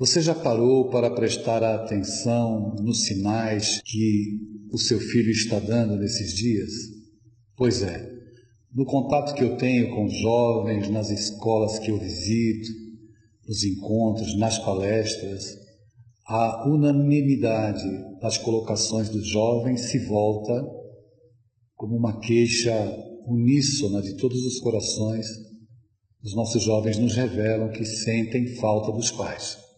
Você já parou para prestar atenção nos sinais que o seu filho está dando nesses dias? Pois é, no contato que eu tenho com jovens, nas escolas que eu visito, nos encontros, nas palestras, a unanimidade das colocações dos jovens se volta como uma queixa uníssona de todos os corações. Os nossos jovens nos revelam que sentem falta dos pais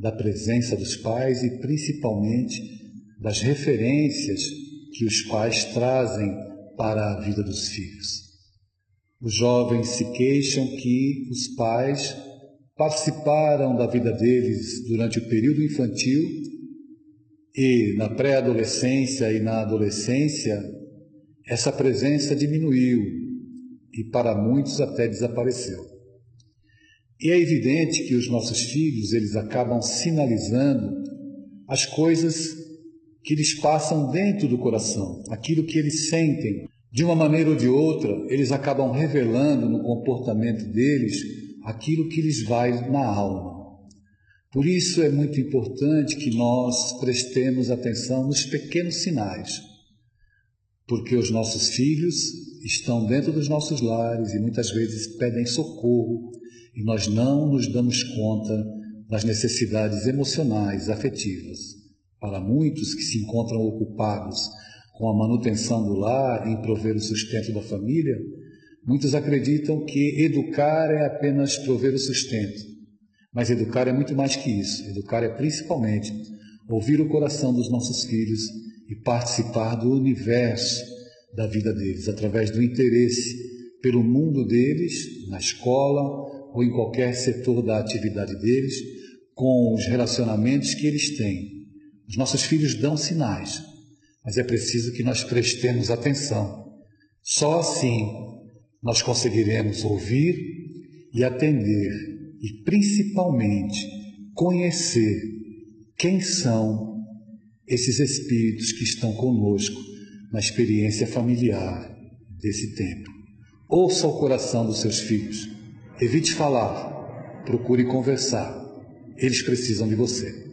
da presença dos pais e principalmente das referências que os pais trazem para a vida dos filhos. Os jovens se queixam que os pais participaram da vida deles durante o período infantil e na pré-adolescência e na adolescência essa presença diminuiu e para muitos até desapareceu. E é evidente que os nossos filhos, eles acabam sinalizando as coisas que lhes passam dentro do coração, aquilo que eles sentem. De uma maneira ou de outra, eles acabam revelando no comportamento deles aquilo que lhes vai na alma. Por isso é muito importante que nós prestemos atenção nos pequenos sinais, porque os nossos filhos estão dentro dos nossos lares e muitas vezes pedem socorro, e nós não nos damos conta das necessidades emocionais, afetivas. Para muitos que se encontram ocupados com a manutenção do lar, em prover o sustento da família, muitos acreditam que educar é apenas prover o sustento. Mas educar é muito mais que isso. Educar é principalmente ouvir o coração dos nossos filhos e participar do universo da vida deles através do interesse pelo mundo deles, na escola, ou em qualquer setor da atividade deles, com os relacionamentos que eles têm. Os nossos filhos dão sinais, mas é preciso que nós prestemos atenção. Só assim nós conseguiremos ouvir e atender e principalmente conhecer quem são esses espíritos que estão conosco na experiência familiar desse tempo. Ouça o coração dos seus filhos Evite falar, procure conversar. Eles precisam de você.